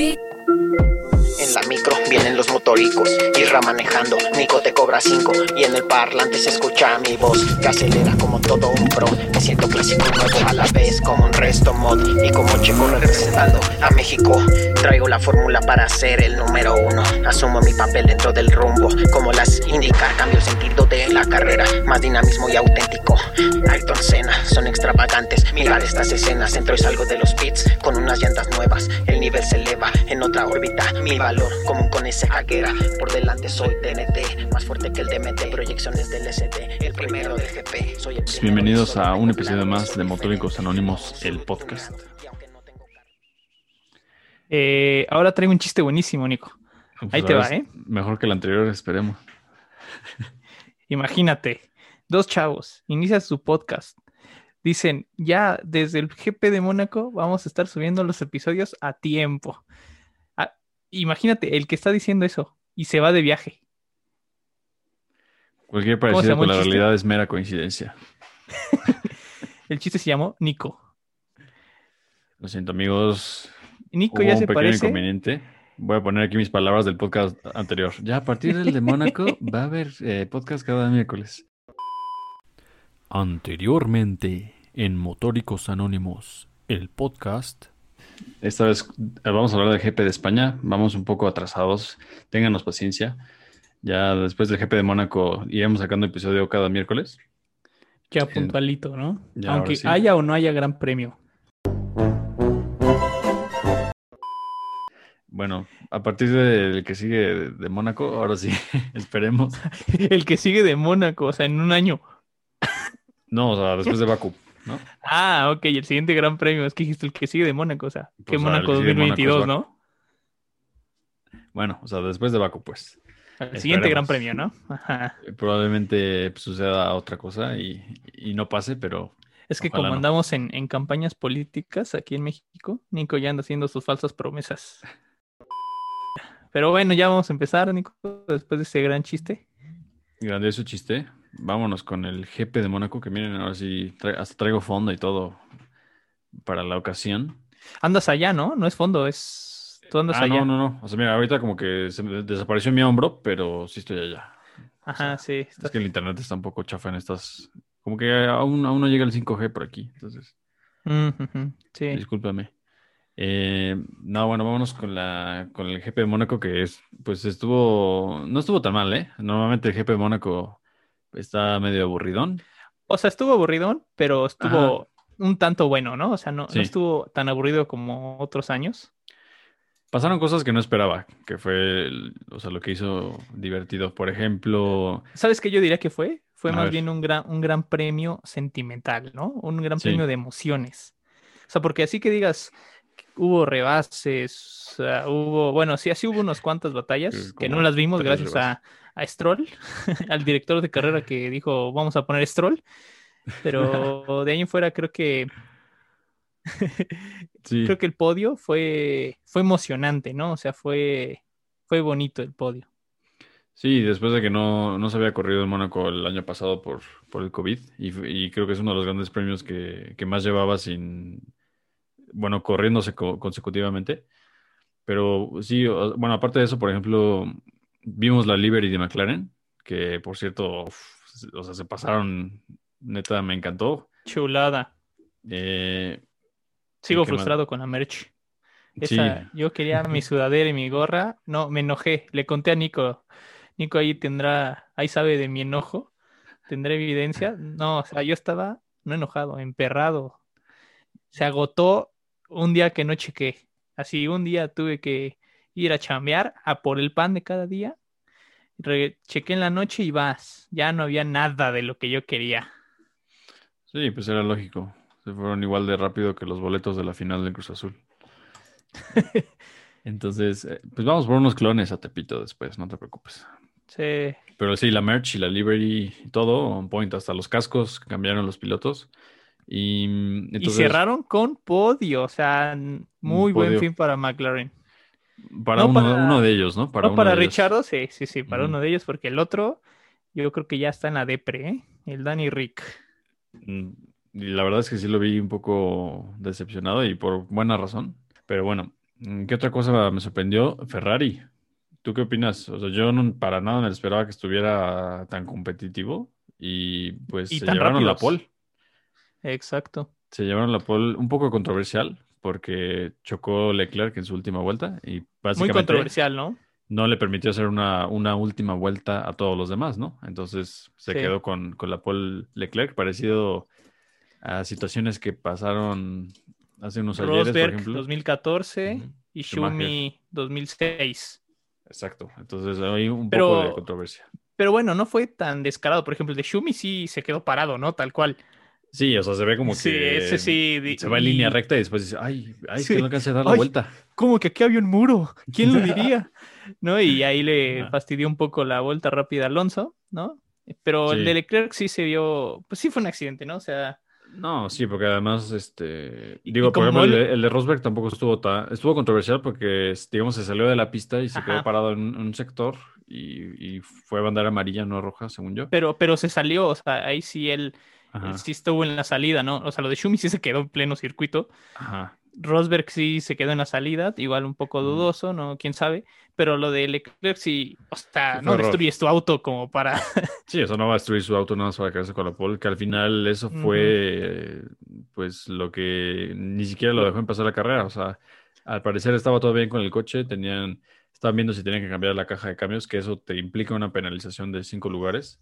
Beep. La micro vienen los motoricos, Irra manejando, Nico te cobra 5 y en el parlante se escucha mi voz que acelera como todo un pro. Me siento clásico nuevo a la vez como un resto mod y como chico representando a México. Traigo la fórmula para ser el número uno. Asumo mi papel dentro del rumbo, como las indica, cambio sentido de la carrera, más dinamismo y auténtico. Ayrton Senna, son extravagantes. Mirar estas escenas, entro y salgo de los pits con unas llantas nuevas. El nivel se eleva en otra órbita, mi valor como con ese hackera. Por delante soy TNT, más fuerte que el DMT. Proyecciones del SD, el primero del GP. Soy el primero Bienvenidos a un episodio más de Motóricos Anónimos, el podcast. Eh, ahora traigo un chiste buenísimo, Nico. Pues Ahí te va, ¿eh? Mejor que el anterior, esperemos. Imagínate, dos chavos, inician su podcast. Dicen, ya desde el GP de Mónaco vamos a estar subiendo los episodios a tiempo. Imagínate, el que está diciendo eso y se va de viaje. Cualquier ¿Cómo se parecido con la chiste? realidad es mera coincidencia. El chiste se llamó Nico. Lo siento, amigos. Nico Hubo ya un se pequeño parece. inconveniente. Voy a poner aquí mis palabras del podcast anterior. Ya a partir del de Mónaco va a haber eh, podcast cada miércoles. Anteriormente, en Motóricos Anónimos, el podcast. Esta vez eh, vamos a hablar del GP de España. Vamos un poco atrasados. Ténganos paciencia. Ya después del GP de Mónaco iremos sacando episodio cada miércoles. Ya puntualito, ¿no? Ya, Aunque sí. haya o no haya gran premio. Bueno, a partir del que sigue de, de Mónaco, ahora sí, esperemos. El que sigue de Mónaco, o sea, en un año. No, o sea, después de Baku, ¿no? Ah, ok, el siguiente gran premio. Es que dijiste el que sigue de Mónaco, o sea, que Pues, que Mónaco es 2022, Baku. ¿no? Bueno, o sea, después de Baku, pues. El siguiente gran premio, ¿no? Ajá. Probablemente pues, suceda otra cosa y, y no pase, pero Es que Ojalá como no. andamos en, en campañas políticas aquí en México, Nico ya anda haciendo sus falsas promesas. Pero bueno, ya vamos a empezar, Nico, después de ese gran chiste. grandioso chiste. Vámonos con el GP de Mónaco, que miren, ahora sí, tra- hasta traigo fondo y todo para la ocasión. Andas allá, ¿no? No es fondo, es... Tú andas Ah, allá. no, no, no. O sea, mira, ahorita como que se me desapareció mi hombro, pero sí estoy allá. Ajá, sí. Es que el internet está un poco chafa en estas. Como que aún, aún no llega el 5G por aquí. Entonces, Mm, Sí. discúlpame. Eh, no, bueno, vámonos con la con el GP de Mónaco, que es, pues estuvo, no estuvo tan mal, ¿eh? Normalmente el GP de Mónaco está medio aburridón. O sea, estuvo aburridón, pero estuvo un tanto bueno, ¿no? O sea, no, estuvo tan aburrido como otros años. Pasaron cosas que no esperaba, que fue, el- o sea, lo que hizo divertido. Por ejemplo, ¿Sabes qué yo diría que fue? Fue A más ver. bien un gran, un gran premio sentimental, ¿no? Un gran Sí. premio de emociones. O sea, porque así que digas, hubo rebases, hubo, bueno, sí, así hubo unas cuantas batallas que no las vimos gracias a, a Stroll, al director de carrera que dijo, vamos a poner Stroll. Pero de ahí en fuera creo que sí, creo que el podio fue, fue emocionante, ¿no? O sea, fue, fue bonito el podio. sí, después de que no, no se había corrido en Mónaco el año pasado por, por el COVID, y, y creo que es uno de los grandes premios que, que más llevaba sin, bueno, corriéndose co- consecutivamente. Pero sí, bueno, aparte de eso, por ejemplo, vimos la Liberty de McLaren, que por cierto, uf, o sea, se pasaron, neta, me encantó. Chulada. Eh, Sigo frustrado con la merch. sí, Esa, yo quería mi sudadera y mi gorra. No, me enojé. Le conté a Nico. Nico ahí tendrá, ahí sabe de mi enojo. Tendrá evidencia. No, o sea, yo estaba no enojado, emperrado. Se agotó un día que no chequé. Así, un día tuve que ir a chambear a por el pan de cada día. Re- chequé en la noche y vas. Ya no había nada de lo que yo quería. sí, pues era lógico. Se fueron igual de rápido que los boletos de la final del Cruz Azul. Entonces, eh, pues vamos por unos clones a Tepito después, no te preocupes. Sí, Pero sí, la merch y la livery, y todo, on point, hasta los cascos cambiaron los pilotos. Y mm, y cerraron con podio. O sea, muy buen podio. fin para McLaren. Para, no uno, para- uno de ellos, ¿no? no uno para de ellos. Richardo, sí, sí, sí, para uno de ellos, porque el otro, yo creo que ya está en la depre, ¿eh? El Danny Rick. Mm, Y la verdad es que sí lo vi un poco decepcionado y por buena razón. Pero bueno, Mm, ¿Qué otra cosa me sorprendió? Ferrari. ¿Tú qué opinas? O sea, yo no, para nada me esperaba que estuviera tan competitivo y pues Y se llevaron la pole. Exacto. Se llevaron la pole un poco controversial porque chocó Leclerc en su última vuelta y Muy controversial, ¿no? no le permitió hacer una, una última vuelta a todos los demás, ¿no? Entonces se Sí. quedó con, con la pole Leclerc, parecido a situaciones que pasaron hace unos ayeres, por Rosberg ejemplo. 2014 Ujú. y Schumacher. Schumi 2006. Exacto. Entonces hay un Pero- poco de controversia. Pero bueno, no fue tan descarado. Por ejemplo, el de Schumi sí se quedó parado, ¿no? Tal cual. Sí, o sea, se ve como sí, que ese sí. se va en y- línea recta y después dice, ay, ay, Sí. que no alcancé a dar la Ay. vuelta. ¿Cómo que aquí había un muro? ¿Quién lo diría? ¿No? Y ahí le fastidió un poco la vuelta rápida a Alonso, ¿no? Pero el de Leclerc sí se vio, pues sí fue un accidente, ¿no? O sea, No, sí, porque además, este, digo, por ejemplo, el, de- el de Rosberg tampoco estuvo tan, estuvo controversial porque, digamos, se salió de la pista y se quedó parado en un, un sector y, y fue bandera amarilla, no roja, según yo. pero, pero se salió, o sea, ahí sí él sí estuvo en la salida, ¿no? O sea, lo de Schumi sí se quedó en pleno circuito. ajá. Rosberg sí se quedó en la salida, igual un poco Mm. dudoso, ¿no? Quién sabe. Pero lo de Leclerc sí, o sea, Sí, no error. destruyes tu auto como para. Sí, eso no va a destruir su auto nada más para quedarse con la pole, que al final eso fue, pues, lo que ni siquiera lo dejó empezar la carrera. O sea, al parecer estaba todo bien con el coche, tenían, estaban viendo si tenían que cambiar la caja de cambios, que eso te implica una penalización de cinco lugares,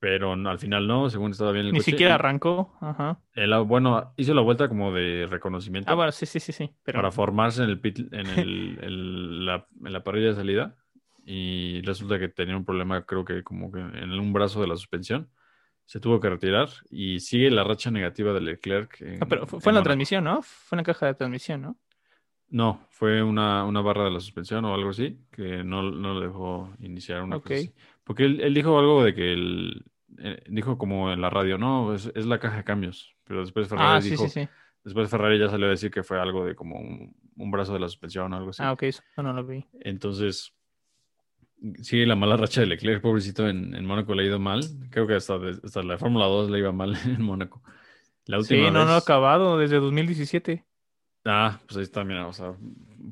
Pero no, al final no, según estaba bien el Ni coche. siquiera arrancó. Ajá. el bueno, hizo la vuelta como de reconocimiento Ah, bueno, sí, sí, sí, sí. Pero para formarse en el pit- en el, el- la, en la parrilla de salida y resulta que tenía un problema, creo que como que en un brazo de la suspensión. Se tuvo que retirar y sigue la racha negativa de Leclerc. en- Ah, pero fue, en la transmisión, ¿no? Fue en la caja de transmisión, ¿no? No, fue una, una barra de la suspensión o algo así que no, no le dejó iniciar una cosa así. Porque él, él dijo algo de que él eh, dijo como en la radio, no, es, es la caja de cambios. Pero después Ferrari Ah, sí, dijo, sí, sí. después Ferrari ya salió a decir que fue algo de como un, un brazo de la suspensión o algo así. Ah, ok, eso no lo vi. Entonces, sigue la mala racha de Leclerc, pobrecito, en, en Mónaco le ha ido mal. Creo que hasta, hasta la Fórmula 2 le iba mal en Mónaco. La Sí, no, no ha acabado desde 2017. Ah, pues ahí está, mira, o sea,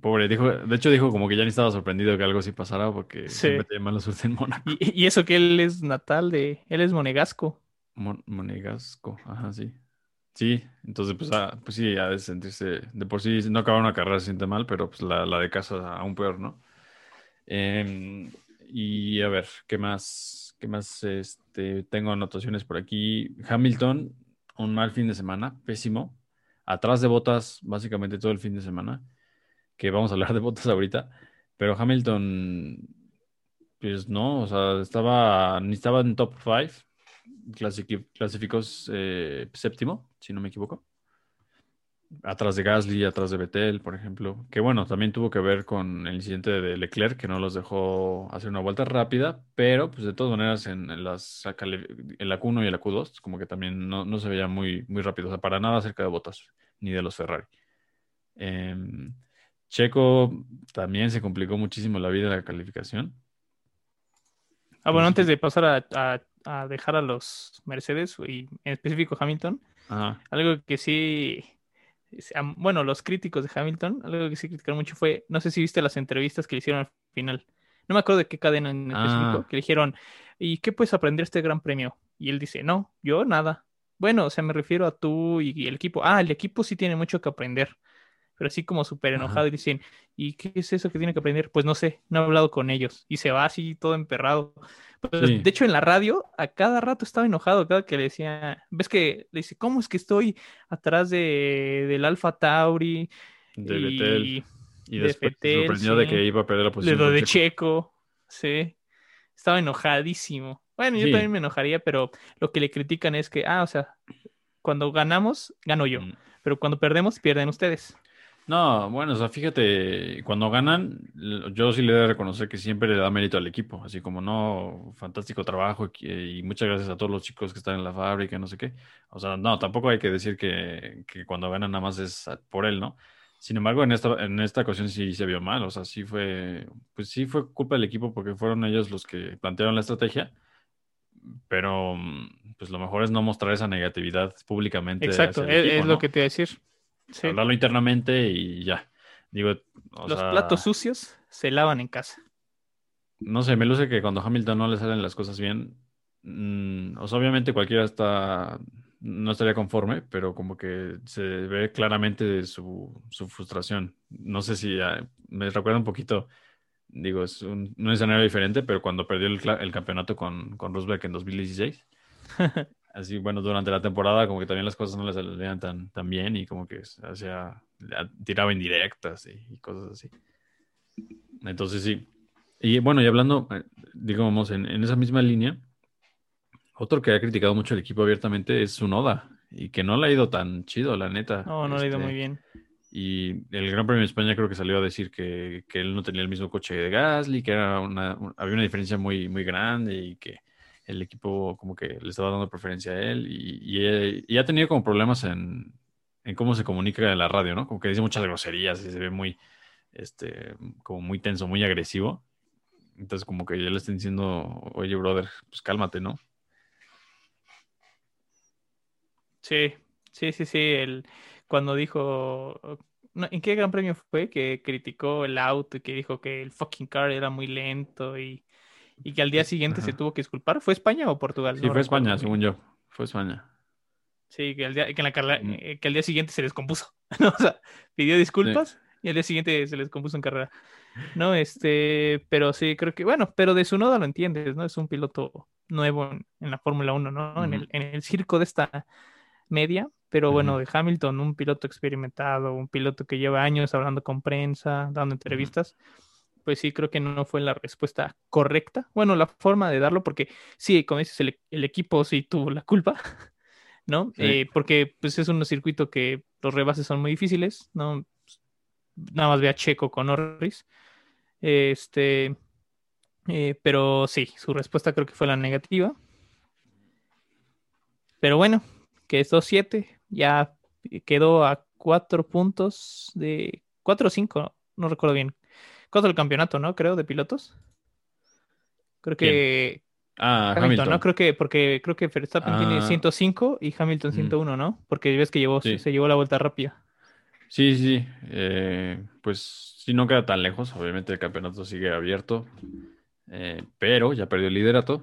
pobre, dijo, de hecho dijo como que ya ni estaba sorprendido que algo así pasara porque Sí. siempre tiene mala suerte en Mónaco. Y, y eso que él es natal de. Él es monegasco. Mon- Monegasco, ajá, sí. Sí, entonces pues, ah, pues sí, ha de sentirse, de por sí no acabar una carrera se siente mal, pero pues la, la de casa aún peor, ¿no? Em, y a ver, ¿qué más? ¿Qué más? Este, tengo anotaciones por aquí. Hamilton, un mal fin de semana, pésimo. Atrás de botas, básicamente todo el fin de semana, que vamos a hablar de botas ahorita, pero Hamilton, pues no, o sea, estaba, ni estaba en top 5, clasificó eh, séptimo, si no me equivoco. Atrás de Gasly, atrás de Vettel, por ejemplo. Que bueno, también tuvo que ver con el incidente de Leclerc, que no los dejó hacer una vuelta rápida, pero pues de todas maneras en, en las, en la Q1 y en la Q2, como que también no, no se veía muy, muy rápido, o sea, para nada cerca de Botas, ni de los Ferrari. Eh, Checo también se complicó muchísimo la vida en la calificación. Ah, bueno, antes de pasar a, a- a dejar a los Mercedes y en específico Hamilton, Ajá. algo que sí, bueno, los críticos de Hamilton, algo que sí criticaron mucho fue, no sé si viste las entrevistas que le hicieron al final. No me acuerdo de qué cadena en específico, Ah. que le dijeron, ¿y qué puedes aprender de este gran premio? Y él dice, no, yo nada. Bueno, o sea, me refiero a tú y, y el equipo. Ah, el equipo sí tiene mucho que aprender. Pero así como súper enojado y dicen, ¿y qué es eso que tiene que aprender? Pues no sé, no he hablado con ellos. Y se va así todo emperrado. Pues, Sí. De hecho, en la radio, a cada rato estaba enojado, cada que le decía, ves que le dice, ¿cómo es que estoy atrás de, del Alfa Tauri? De y. Y de después se Vettel, sorprendió de que iba a perder la posición. de Checo. Checo. Sí. Estaba enojadísimo. Bueno, yo Sí. también me enojaría, pero lo que le critican es que, ah, o sea, cuando ganamos, gano yo. Mm. Pero cuando perdemos, pierden ustedes. No, bueno, o sea, fíjate, cuando ganan, yo sí le he de reconocer que siempre le da mérito al equipo, así como no, fantástico trabajo y, y muchas gracias a todos los chicos que están en la fábrica, no sé qué. O sea, no, tampoco hay que decir que, que cuando ganan nada más es por él, ¿no? Sin embargo, en esta, en esta ocasión sí se vio mal, o sea, sí fue, pues sí fue culpa del equipo porque fueron ellos los que plantearon la estrategia, pero mm, pues lo mejor es no mostrar esa negatividad públicamente. Exacto, hacia el es, equipo, es lo que te iba a decir. Sí. hablarlo internamente y ya. Digo, o Los sea, platos sucios se lavan en casa. No sé, me luce que cuando Hamilton no le salen las cosas bien, mm, o sea, obviamente cualquiera está, no estaría conforme, pero como que se ve claramente su, su frustración. No sé si ah, me recuerda un poquito, digo, es un, un escenario diferente, pero cuando perdió el, el campeonato con, con Rosberg en 2016. Así, bueno, durante la temporada como que también las cosas no le salían tan, tan bien y como que hacía, tiraba indirectas y, y cosas así. Entonces sí. Y bueno, y hablando, eh, digamos, en, en esa misma línea, otro que ha criticado mucho el equipo abiertamente es Sunoda y que no le ha ido tan chido, la neta. No, no le ha ido Este, muy bien. Y el Gran Premio de España creo que salió a decir que, que él no tenía el mismo coche de Gasly, que era una, un- había una diferencia muy, muy grande y que el equipo como que le estaba dando preferencia a él y, y, ha tenido como problemas en, en cómo se comunica en la radio, ¿no? Como que dice muchas groserías y se ve muy, este, como muy tenso, muy agresivo. Entonces como que ya le están diciendo, oye, brother, pues cálmate, ¿no? Sí, sí, sí, sí. El, cuando dijo. no, ¿En qué gran premio fue? Que criticó el auto y que dijo que el fucking car era muy lento y, y que al día siguiente se tuvo que disculpar. ¿Fue España o Portugal? Sí, No fue España, según yo. Fue España. Sí, que al día, que en la carrera- Mm. eh, que al día siguiente se descompuso. ¿no? O sea, pidió disculpas y al día siguiente se les descompuso en carrera. No, este, pero sí, creo que, bueno, pero de su noda lo entiendes, ¿no? Es un piloto nuevo en, en la Fórmula 1, ¿no? En el, en el circo de esta media, pero bueno, de Hamilton, un piloto experimentado, un piloto que lleva años hablando con prensa, dando entrevistas, pues sí, creo que no fue la respuesta correcta. Bueno, la forma de darlo, porque sí, como dices, el, el equipo sí tuvo la culpa, ¿no? Sí. Eh, porque pues es un circuito que los rebases son muy difíciles, ¿no? Nada más ve a Checo con Norris. Este, eh, pero sí, su respuesta creo que fue la negativa. Pero bueno, que es 2-7, ya quedó a cuatro puntos de 4 o 5, no recuerdo bien. Cuatro del campeonato, ¿no? Creo, de pilotos. Creo que Ah, Hamilton, Hamilton. ¿no? Creo que, porque creo que Verstappen tiene Ah. 105 y Hamilton Ujú. 101, ¿no? Porque ves que llevó, Sí. se llevó la vuelta rápida. Sí, sí, eh, pues sí, no queda tan lejos. Obviamente el campeonato sigue abierto, eh, pero ya perdió el liderato.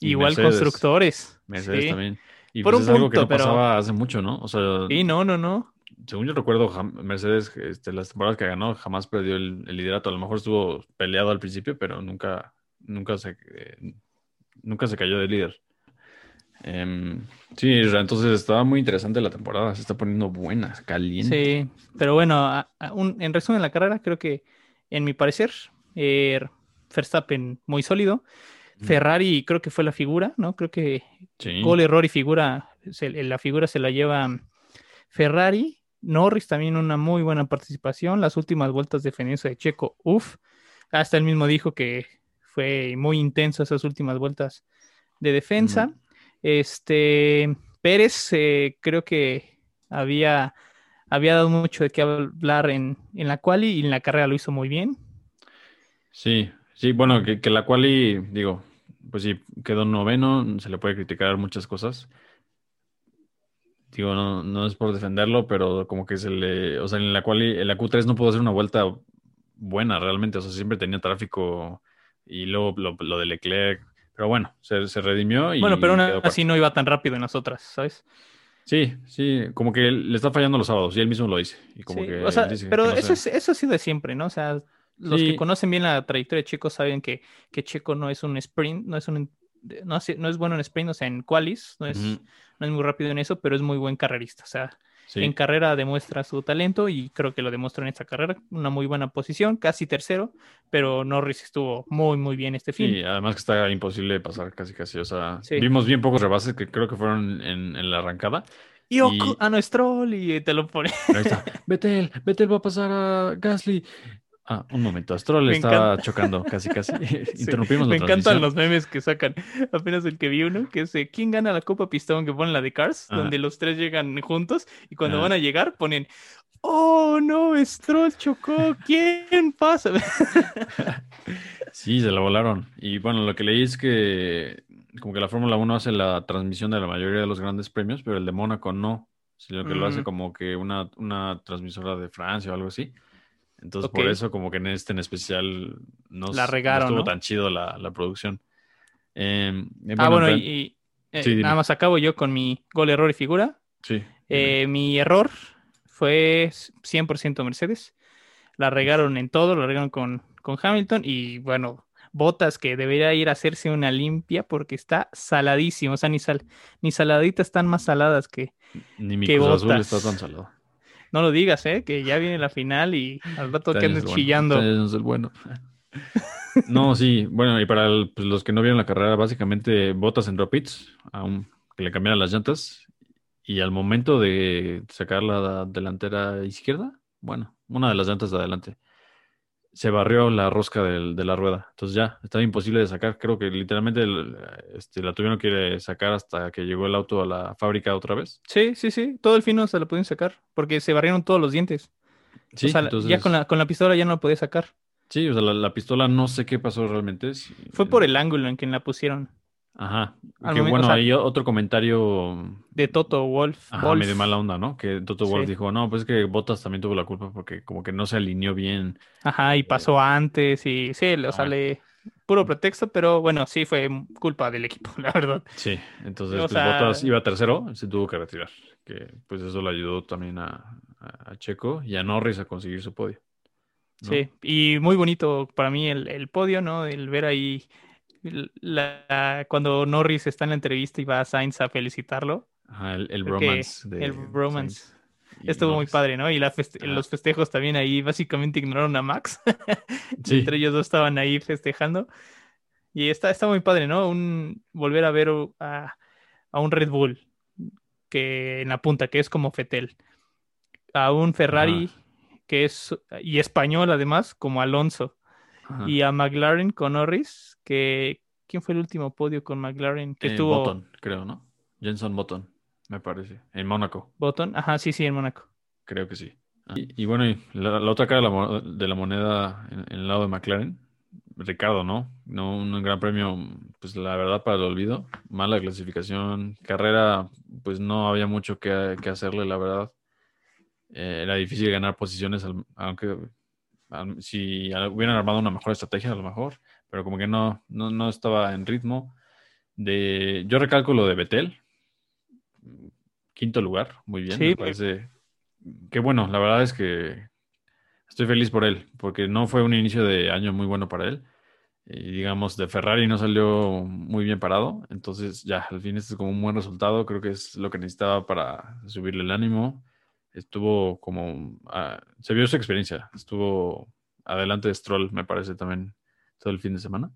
Y Igual Mercedes- constructores. Mercedes sí. también. Y Por pues un es algo que punto, no pero- pasaba hace mucho, ¿no? O sea, Sí, no, no, no. Según yo recuerdo, Mercedes, este, las temporadas que ganó, jamás perdió el, el liderato. A lo mejor estuvo peleado al principio, pero nunca, nunca se, eh, nunca se cayó de líder. Em, sí, entonces estaba muy interesante la temporada. Se está poniendo buena, caliente. Sí, pero bueno, a- a un- en resumen la carrera, creo que, en mi parecer, eh, Verstappen muy sólido. Ferrari creo que fue la figura, ¿no? Creo que Sí. gol, error y figura, se- la figura se la lleva Ferrari. Norris también una muy buena participación. Las últimas vueltas de defensa de Checo, uff. Hasta él mismo dijo que fue muy intenso esas últimas vueltas de defensa. Este Pérez, eh, creo que había, había dado mucho de qué hablar en, en la quali y en la carrera lo hizo muy bien. Sí, sí, bueno, que, que la quali, digo, pues sí, quedó noveno, se le puede criticar muchas cosas. Digo, no, no es por defenderlo, pero como que se le, o sea, en la quali, en la Q3 no pudo hacer una vuelta buena realmente, o sea, siempre tenía tráfico y luego lo, lo de Leclerc, pero bueno, se, se redimió y bueno, pero así no iba tan rápido en las otras, ¿sabes? Sí, sí, como que le está fallando los sábados y él mismo lo dice. Y como Sí, que o sea, dice pero que no eso, es, eso ha sido de siempre, ¿no? O sea, los Sí. que conocen bien la trayectoria de Checo saben que, que Checo no es un sprint, no es un no, hace- no es bueno en sprint, o sea, en qualis, no es, no es muy rápido en eso, pero es muy buen carrerista. O sea, sí. en carrera demuestra su talento y creo que lo demostró en esta carrera. Una muy buena posición, casi tercero, pero Norris estuvo muy, muy bien este fin. Sí, además que está imposible pasar casi casi. O sea, Sí. vimos bien pocos rebases que creo que fueron en, en la arrancada. Y Y- a nuestro y te lo pone. Pero ahí está. Vettel, Vettel va a pasar a Gasly. Ah, un momento. Stroll Me estaba encanta. chocando casi casi. Sí, Interrumpimos Me la encantan los memes que sacan. Apenas el que vi uno, que es ¿Quién gana la Copa Pistón? Que ponen la de Cars, Ajá. donde los tres llegan juntos y cuando Ajá. van a llegar ponen ¡Oh, no! Stroll chocó. ¿Quién pasa? Sí, se la volaron. Y bueno, lo que leí es que como que la Fórmula 1 hace la transmisión de la mayoría de los grandes premios, pero el de Mónaco no, sino que lo hace Mm. como que una, una transmisora de Francia o algo así. Entonces, por eso, como que en este en especial no, La no regaron, estuvo ¿no? tan chido la, la producción. Eh, eh, ah, bueno, y, y, eh, Sí, nada más acabo yo con mi gol, error y figura. Sí. Eh, mi error fue 100% Mercedes. La regaron en todo, la regaron con, con Hamilton y bueno, Botas que debería ir a hacerse una limpia porque está saladísimo. O sea, ni, sal, ni saladitas están más saladas que... Ni mi qué Cruz Azul botas. está tan salado. No lo digas, ¿eh? Que ya viene la final y al rato que andes bueno, chillando. año es el bueno. No, sí, bueno, y para el- pues, los que no vieron la carrera, básicamente botas en pits, a un- que le cambiaran las llantas, y al momento de sacar la delantera izquierda, bueno, una de las llantas de adelante, se barrió la rosca del- de la rueda. Entonces ya, estaba imposible de sacar. Creo que literalmente el- este, la tuvieron que sacar hasta que llegó el auto a la fábrica otra vez. Sí, sí, sí. Todo el fino se lo pudieron sacar porque se barrieron todos los dientes. Sí, o sea, entonces, ya con la, con la pistola ya no lo podía sacar. sí, o sea, la, la pistola no sé qué pasó realmente. Fue por el ángulo en que la pusieron. Ajá. Que bueno, o sea- hay otro comentario De Toto Wolf. ajá, Wolf. medio mala onda, ¿no? Que Toto Wolf Sí. dijo, no, pues es que Bottas también tuvo la culpa porque como que no se alineó bien. Ajá, y pasó antes y sí, o sea, Ah. le- puro pretexto, pero bueno, sí fue culpa del equipo, la verdad. Sí, entonces pues, sea- Bottas iba tercero, se tuvo que retirar. Que pues eso le ayudó también a, a- a Checo y a Norris a conseguir su podio. ¿no? Sí, y muy bonito para mí el, el podio, ¿no? El ver ahí la- cuando Norris está en la entrevista y va a Sainz a felicitarlo. Ajá, el, de el y Estuvo muy padre, ¿no? Y la feste- Ajá. los festejos también ahí básicamente ignoraron a Max. Sí, Entre ellos dos estaban ahí festejando. Y está, está muy padre, ¿no? Un, volver a ver a, a un Red Bull que en la punta, que es como Fetel. A un Ferrari que es, y español además, como Alonso. Ajá. Y a McLaren con Norris, que... ¿Quién fue el último podio con McLaren? Que Eh, estuvo Button, creo, ¿no? Jenson Button, me parece. En Mónaco. Button. Ajá, sí, sí, en Mónaco. Creo que sí. Y, y bueno, y la, la otra cara de la, mo- de la moneda en, en el lado de McLaren, Ricardo, ¿no? No un gran premio, pues la verdad para el olvido. Mala clasificación, carrera, pues no había mucho que, que hacerle, la verdad. Eh, era difícil ganar posiciones, al- aunque si hubieran armado una mejor estrategia, a lo mejor, pero como que no, no, no estaba en ritmo. De, yo recalco lo de Betel, quinto lugar, muy bien, Sí, me parece que bueno, la verdad es que estoy feliz por él, porque no fue un inicio de año muy bueno para él. Y digamos, de Ferrari no salió muy bien parado, entonces ya, al fin este es como un buen resultado, creo que es lo que necesitaba para subirle el ánimo. Estuvo como, ah, se vio su experiencia, estuvo adelante de Stroll, me parece también todo el fin de semana.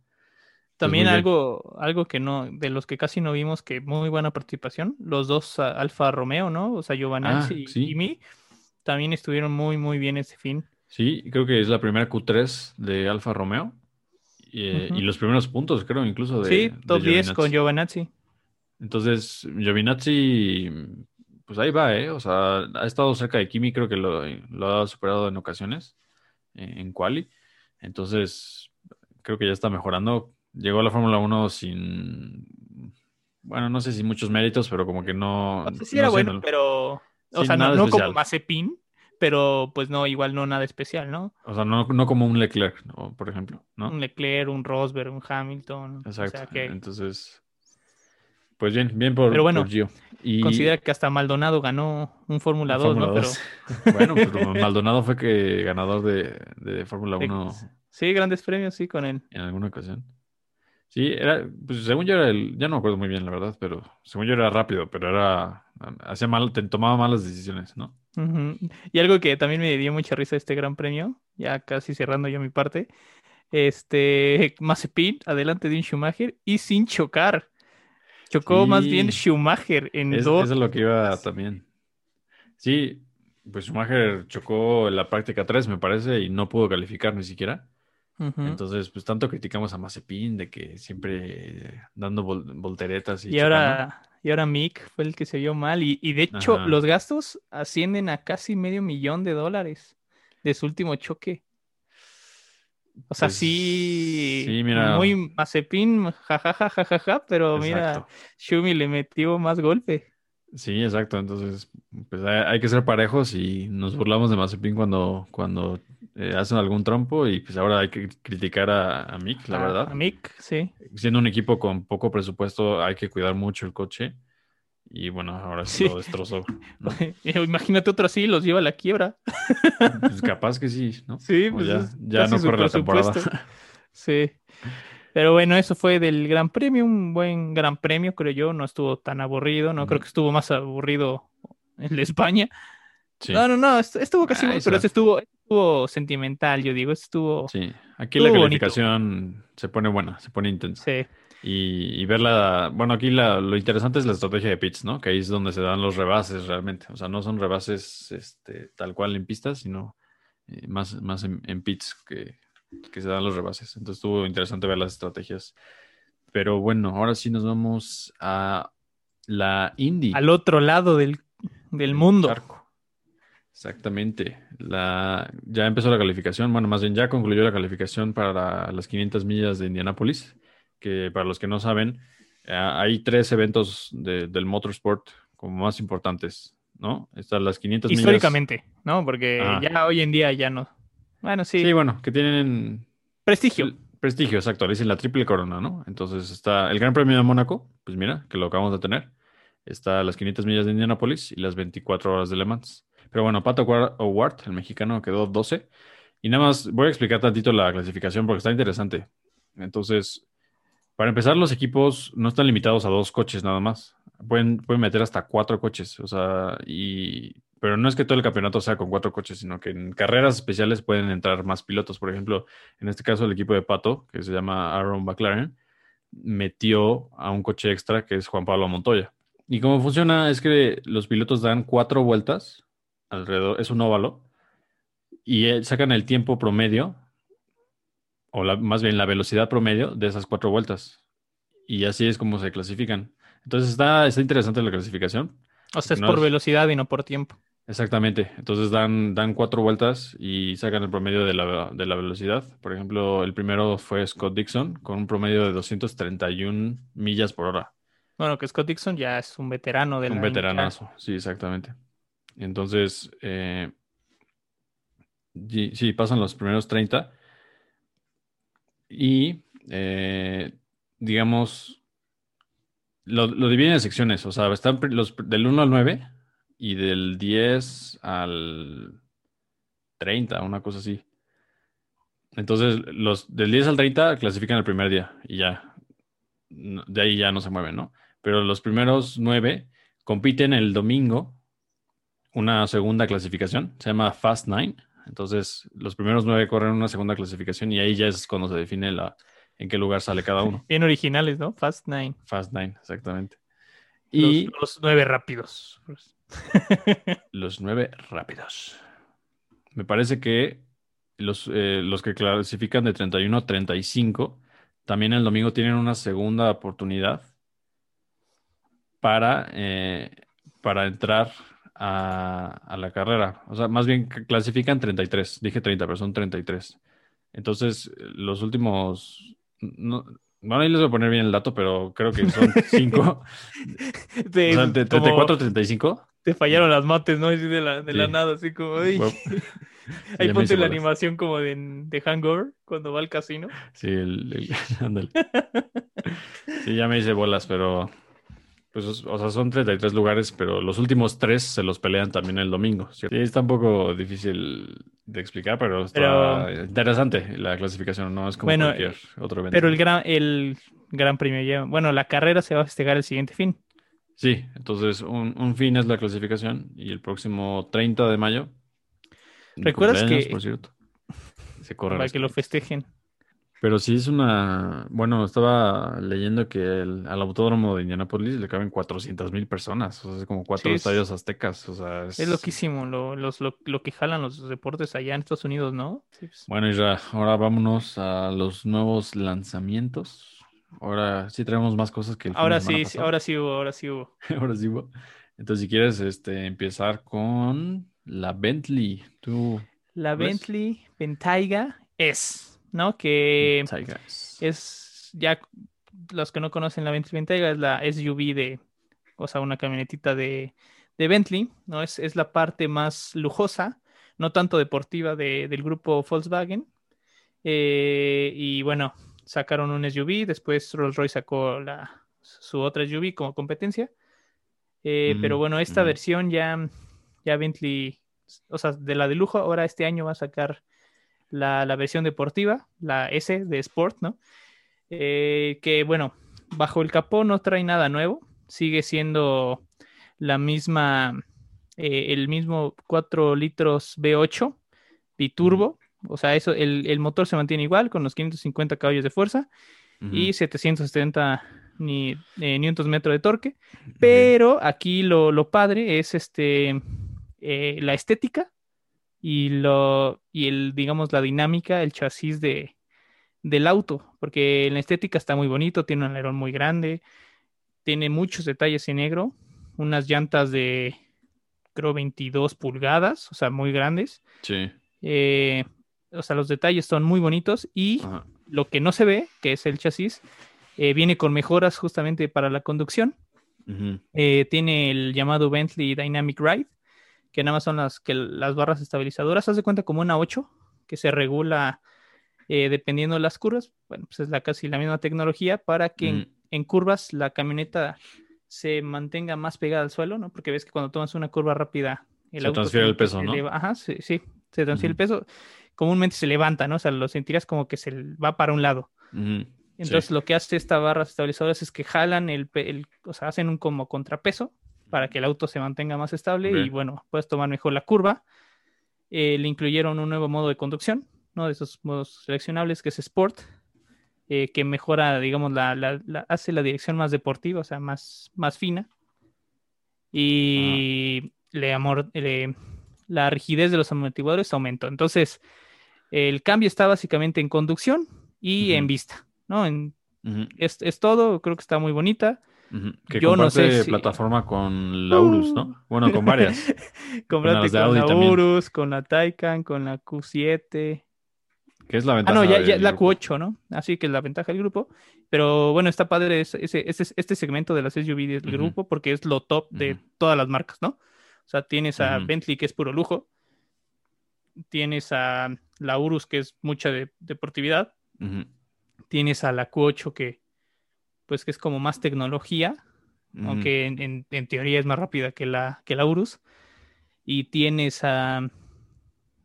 También bien. algo, algo que no, de los que casi no vimos, que muy buena participación, los dos ah, Alfa Romeo, ¿no? O sea, Giovanazzi Ah, y sí. Kimi, también estuvieron muy, muy bien este fin. Sí, creo que es la primera Q3 de Alfa Romeo. Y, eh, y los primeros puntos, creo, incluso de. sí, de top 10 con Giovinazzi. Giovanazzi. Entonces, Giovinazzi, pues ahí va, ¿eh? O sea, ha estado cerca de Kimi, creo que lo, lo ha superado en ocasiones eh, en quali. Entonces, creo que ya está mejorando. Llegó a la Fórmula 1 sin, bueno, no sé si muchos méritos, pero como que no. No era sé, bueno, no- pero, o sea, no, especial. como Mazepin, pero pues no, igual no nada especial, ¿no? O sea, no, no como un Leclerc, por ejemplo, ¿no? Un Leclerc, un Rosberg, un Hamilton. o Exacto. sea, que Entonces, pues bien, bien por, Pero bueno, por Gio. Y considera que hasta Maldonado ganó un Fórmula en 2, ¿no? Pero 2. bueno, pero Maldonado fue que ganador de, de Fórmula de- 1 sí, grandes premios, sí, con él. en alguna ocasión. Sí, era, pues según yo era el, ya no me acuerdo muy bien la verdad, pero según yo era rápido, pero era, hacía mal, te- tomaba malas decisiones, ¿no? Y algo que también me dio mucha risa este gran premio, ya casi cerrando yo mi parte, este Mazepin adelante de un Schumacher y sin chocar. Chocó más bien Schumacher en Es, dos. eso es lo que iba también. Sí, pues Schumacher chocó en la práctica 3, me parece, y no pudo calificar ni siquiera. Entonces, pues tanto criticamos a Mazepin de que siempre dando vol- volteretas y, Y ahora, y ahora Mick fue el que se vio mal. Y, y de hecho, Ajá. los gastos ascienden a casi medio millón de dólares de su último choque. O sea, Pues, sí, sí, mira. muy Mazepin, jajaja, jajaja, pero chocando. mira, Exacto. Schumi le metió más golpe. Sí, exacto. Entonces, pues hay, hay que ser parejos y nos burlamos de Mazepin cuando, cuando eh, hacen algún trompo y pues ahora hay que criticar a, a Mick, la verdad. A Mick, sí. Siendo un equipo con poco presupuesto, hay que cuidar mucho el coche. Y bueno, ahora sí, Sí. lo destrozó. ¿no? Imagínate otro así, los lleva a la quiebra. Pues capaz que sí, ¿no? Sí, pues ya, ya no corre la temporada. Sí. Pero bueno, eso fue del Gran Premio, un buen Gran Premio, creo yo. No estuvo tan aburrido, no creo que estuvo más aburrido el de España. Sí, No, no, no, est- estuvo casi Ah, pero estuvo, estuvo sentimental, yo digo, estuvo. sí. Aquí la bonito. calificación se pone buena, se pone intensa. Sí. Y, y verla, bueno, aquí la- lo interesante es la estrategia de pits, ¿no? Que ahí es donde se dan los rebases realmente. O sea, no son rebases este, tal cual en pistas, sino eh, más, más en, en pits que, que se dan los rebases. Entonces estuvo interesante ver las estrategias. Pero bueno, ahora sí nos vamos a la Indy. Al otro lado del, del mundo. charco. Exactamente. La, ya empezó la calificación, bueno, más bien ya concluyó la calificación para las 500 millas de Indianápolis, que para los que no saben, eh, hay tres eventos de- del motorsport como más importantes, ¿no? Están las 500 millas. Históricamente, ¿no? Porque Ah. ya hoy en día ya no. Bueno, sí. Sí, bueno, que tienen Prestigio. el prestigio, exacto, le dicen la triple corona, ¿no? Entonces está el Gran Premio de Mónaco, pues mira, que lo acabamos de tener. Está las 500 millas de Indianápolis y las 24 horas de Le Mans. Pero bueno, Pato Award, el mexicano, quedó 12. Y nada más voy a explicar tantito la clasificación porque está interesante. Entonces, para empezar, los equipos no están limitados a dos coches nada más. Pueden, meter hasta cuatro coches. O sea, y. Pero no es que todo el campeonato sea con cuatro coches, sino que en carreras especiales pueden entrar más pilotos. Por ejemplo, en este caso, el equipo de Pato, que se llama Aaron McLaren, metió a un coche extra que es Juan Pablo Montoya. Y cómo funciona es que los pilotos dan cuatro vueltas alrededor, es un óvalo, y eh, sacan el tiempo promedio, o la- más bien la velocidad promedio de esas cuatro vueltas. Y así es como se clasifican. Entonces está, está interesante la clasificación. O sea, es no por es- velocidad y no por tiempo. Exactamente. Entonces dan, dan cuatro vueltas y sacan el promedio de la, de la velocidad. Por ejemplo, el primero fue Scott Dixon con un promedio de 231 millas por hora. Bueno, que Scott Dixon ya es un veterano de Un veteranazo, sí, exactamente. Entonces, eh, sí, pasan los primeros 30 y, eh, digamos, lo, lo dividen en secciones, o sea, están los del 1 al 9 y del 10 al 30, una cosa así. Entonces, los del 10 al 30 clasifican el primer día y ya, de ahí ya no se mueven, ¿no? Pero los primeros 9 compiten el domingo una segunda clasificación, se llama Fast Nine. Entonces, los primeros nueve corren una segunda clasificación y ahí ya es cuando se define la, en qué lugar sale cada uno. Bien originales, ¿no? Fast Nine. Fast Nine, exactamente. Los, Y los nueve rápidos. los nueve rápidos. Me parece que los, eh, los que clasifican de 31 a 35 también el domingo tienen una segunda oportunidad para, eh, para entrar a, a la carrera. O sea, más bien clasifican 33. Dije 30, pero son 33. Entonces, los últimos... No, bueno, ahí les voy a poner bien el dato, pero creo que son 5. Te, o sea, de como 34 a 35. te fallaron las mates, ¿no? Así de la, de la Sí. nada, así como. Bueno, Ahí ponte la bolas. animación como de, de Hangover cuando va al casino. Sí, el, el- ándale. Sí, ya me hice bolas, pero pues, o sea, son 33 lugares, pero los últimos tres se los pelean también el domingo. ¿cierto? Sí, está un poco difícil de explicar, pero está Pero- interesante la clasificación, no es como Bueno, cualquier otro evento. Pero el gran, el gran premio ya. Bueno, la carrera se va a festejar el siguiente fin. Sí, entonces un, un fin es la clasificación y el próximo 30 de mayo. ¿Recuerdas que- por cierto, se corre para que lo festejen. Pero sí es una. Bueno, estaba leyendo que el- al autódromo de Indianapolis le caben 400 mil personas. O sea, es como cuatro Sí, es- estadios aztecas. O sea, es. Es loquísimo lo, los, lo, lo que jalan los deportes allá en Estados Unidos, ¿no? Sí, pues. Bueno, Isra, ahora vámonos a los nuevos lanzamientos. Ahora sí traemos más cosas que el Ahora sí, sí, pasado. ahora sí hubo, ahora sí hubo. Ahora sí, hubo. Entonces, si quieres este, empezar con la Bentley. Tú. La ¿Ves? Bentley Bentayga es, ¿no? Que Tigers. es ya los que no conocen la Bentley Bentayga es la SUV de, o sea, una camionetita de, de Bentley, ¿no? Es, es la parte más lujosa, no tanto deportiva de- del grupo Volkswagen. Eh, y bueno, sacaron un SUV, después Rolls-Royce sacó la, su otra SUV como competencia. Eh, Pero bueno, esta ujú. versión ya, ya Bentley, o sea, de la de lujo, ahora este año va a sacar la, la versión deportiva, la S de Sport, ¿no? Eh, que bueno, bajo el capó no trae nada nuevo, sigue siendo la misma, eh, el mismo 4 litros V8 biturbo, o sea, eso, el, el motor se mantiene igual con los 550 caballos de fuerza y 770 ni, eh, newtons metro de torque, pero aquí lo, lo padre es este, la estética y, lo, y el, digamos, la dinámica, el chasis de, del auto, porque en la estética está muy bonito, tiene un alerón muy grande, tiene muchos detalles en negro, unas llantas de, creo, 22 pulgadas, o sea, muy grandes. Sí. Eh, o sea, los detalles son muy bonitos y Ajá. lo que no se ve, que es el chasis, eh, viene con mejoras justamente para la conducción. Eh, tiene el llamado Bentley Dynamic Ride, que nada más son las, que las barras estabilizadoras. Haz de cuenta como una 8, que se regula eh, dependiendo de las curvas. Bueno, pues es la, casi la misma tecnología para que en, Mm. en curvas la camioneta se mantenga más pegada al suelo, ¿no? Porque ves que cuando tomas una curva rápida, el Se auto transfiere el como que peso, se ¿no? eleva. Ajá, sí, sí, se transfiere el Ujú. peso. Comúnmente se levanta, ¿no? O sea, lo sentirás como que se va para un lado. Entonces Sí. lo que hace esta barra estabilizadoras es que jalan el, el- o sea, hacen un como contrapeso para que el auto se mantenga más estable y bueno, puedes tomar mejor la curva. Eh, le incluyeron un nuevo modo de conducción, ¿no? De esos modos seleccionables que es Sport, eh, que mejora, digamos, la, la- la- hace la dirección más deportiva, o sea, más, más fina. Y le amor, le- la rigidez de los amortiguadores aumentó. Entonces, el cambio está básicamente en conducción y en vista, ¿no? En, es, es todo, creo que está muy bonita. Que Yo no sé si- plataforma con la Urus, ¿no? Bueno, con varias. Comprate las de con la. Urus, con la Taycan, con la Q7. Que es la Ah, ventaja. no, ya, ya la grupo. Q8, ¿no? Así que es la ventaja del grupo. Pero bueno, está padre ese, ese- este segmento de las SUV del Ujú. grupo porque es lo top de todas las marcas, ¿no? O sea, tienes a. Bentley, que es puro lujo. Tienes a la Urus, que es mucha de- deportividad. Tienes a la Q8, que pues que es como más tecnología. Aunque en, en- en teoría es más rápida que la, que la Urus. Y tienes a,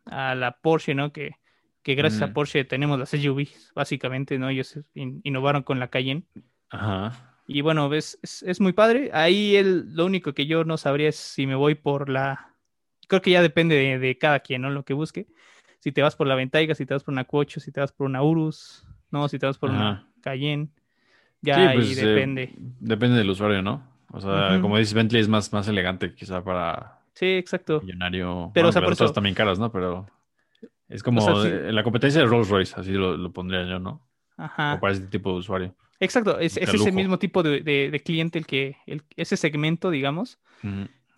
a la Porsche, ¿no? Que, que gracias a Mm. Porsche tenemos las SUVs, básicamente, ¿no? Ellos in- innovaron con la Cayenne. Ajá. Y bueno, es, es muy padre. Ahí el, lo único que yo no sabría es si me voy por la... Creo que ya depende de, de cada quien, ¿no? Lo que busque. Si te vas por la Ventaiga, si te vas por una Q8, si te vas por una Urus, no, si te vas por una. Cayenne. Ya Sí, ahí pues, eh, depende. depende del usuario, ¿no? O sea, como dices, Bentley es más, más elegante quizá para Sí, exacto. millonario. Pero, Bueno, o sea, por eso- también caras, ¿no? Pero es como O sea, sí. la competencia de Rolls Royce, así lo, lo pondría yo, ¿no? Ajá. O para ese tipo de usuario. Exacto, es, es ese mismo tipo de, de- de cliente el que, el- ese segmento, digamos,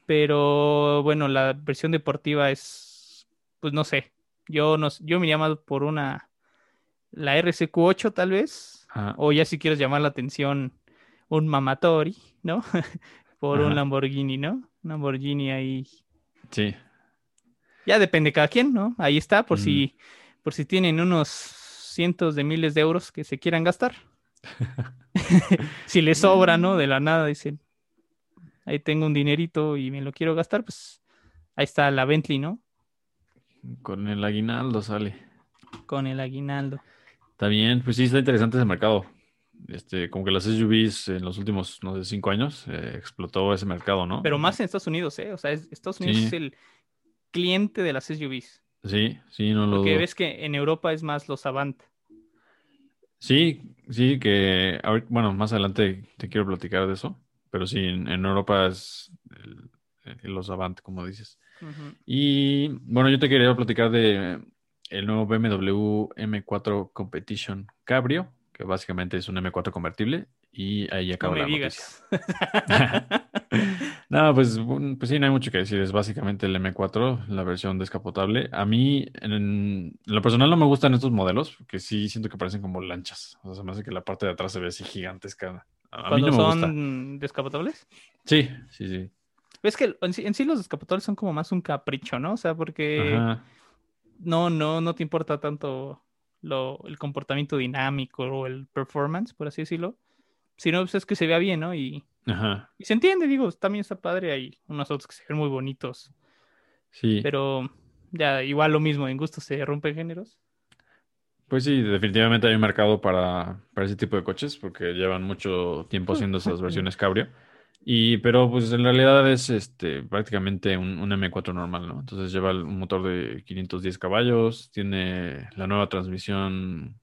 pero bueno, la versión deportiva es, pues no sé, yo no, yo me llamo por una, la RCQ8 tal vez, Ajá. o ya si quieres llamar la atención, un Mamatori, ¿no? por un. Lamborghini, ¿no? Un Lamborghini ahí, Sí. ya depende de cada quien, ¿no? Ahí está, por si, por si tienen unos cientos de miles de euros que se quieran gastar. si les sobra, ¿no? De la nada, dicen, ahí tengo un dinerito y me lo quiero gastar, pues ahí está la Bentley, ¿no? Con el aguinaldo sale. Con el aguinaldo. Está bien, pues sí, está interesante ese mercado. Este, como que las SUVs en los últimos, no sé, cinco años eh, explotó ese mercado, ¿no? Pero más en Estados Unidos, ¿eh? O sea, es- Estados Unidos Sí. es el cliente de las SUVs. Sí, sí, no lo Porque dudo. ves que en Europa es más los Avant. Sí, sí, que ahorita- bueno, más adelante te quiero platicar de eso, pero sí, en, en Europa es el- el- los Avant, como dices. Y bueno, yo te quería platicar de el nuevo BMW M4 Competition Cabrio, que básicamente es un M4 convertible, y ahí No acaba me la digas. No, pues, pues sí, no hay mucho que decir. Es básicamente el M4, la versión descapotable. A mí, en, en lo personal, no me gustan estos modelos, porque sí siento que parecen como lanchas. O sea, se me hace que la parte de atrás se ve así gigantesca. A, a mí no me gusta. son descapotables. Sí, sí, sí. Es que en sí, en sí los escapatorios son como más un capricho, ¿no? O sea, porque Ajá. No, no, no te importa tanto lo, el comportamiento dinámico o el performance, por así decirlo. Sino pues, es que se vea bien, ¿no? Y, Ajá. y se entiende, digo, también está padre. Hay unos autos que se ven muy bonitos. Sí. Pero ya igual lo mismo, en gusto se rompen géneros. Pues sí, definitivamente hay un mercado para, para ese tipo de coches porque llevan mucho tiempo haciendo esas versiones cabrio. Y, pero pues en realidad es este, prácticamente un, un M4 normal, ¿no? Entonces lleva un motor de 510 caballos, tiene la nueva transmisión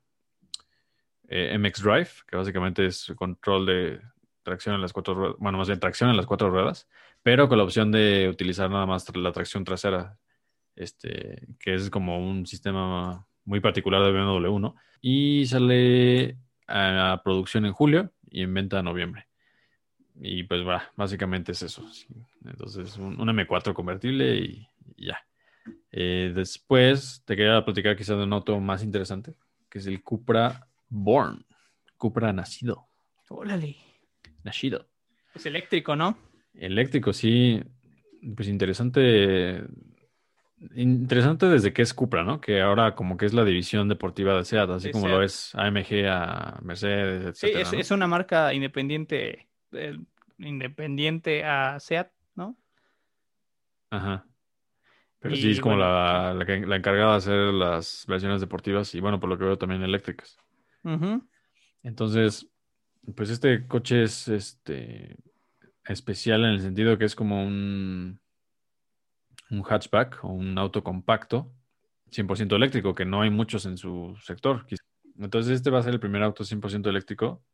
eh, MX Drive, que básicamente es control de tracción en las cuatro ruedas, bueno, más bien tracción en las cuatro ruedas, pero con la opción de utilizar nada más la tracción trasera, este, que es como un sistema muy particular de BMW, ¿no? Y sale a producción en julio y en venta en noviembre. Y pues va, básicamente es eso. sí. Entonces, un, un M4 convertible y, y ya. Eh, después te quería platicar quizás de un auto más interesante, que es el Cupra Born. Cupra nacido. Órale. Nacido. Es eléctrico, ¿no? Eléctrico, sí. Pues interesante. Interesante desde que es Cupra, ¿no? Que ahora como que es la división deportiva de SEAT, así De como SEAT. lo es AMG a Mercedes, Sí, etcétera, es, ¿no? es una marca independiente, eh, independiente a SEAT, ¿no? Ajá. Pero Y sí, es como bueno, la, la, encargada de hacer las versiones deportivas y bueno, por lo que veo también eléctricas. Ujú. Entonces, pues este coche es este especial en el sentido que es como un, un hatchback o un auto compacto 100% eléctrico, que no hay muchos en su sector. Entonces este va a ser el primer auto 100% eléctrico,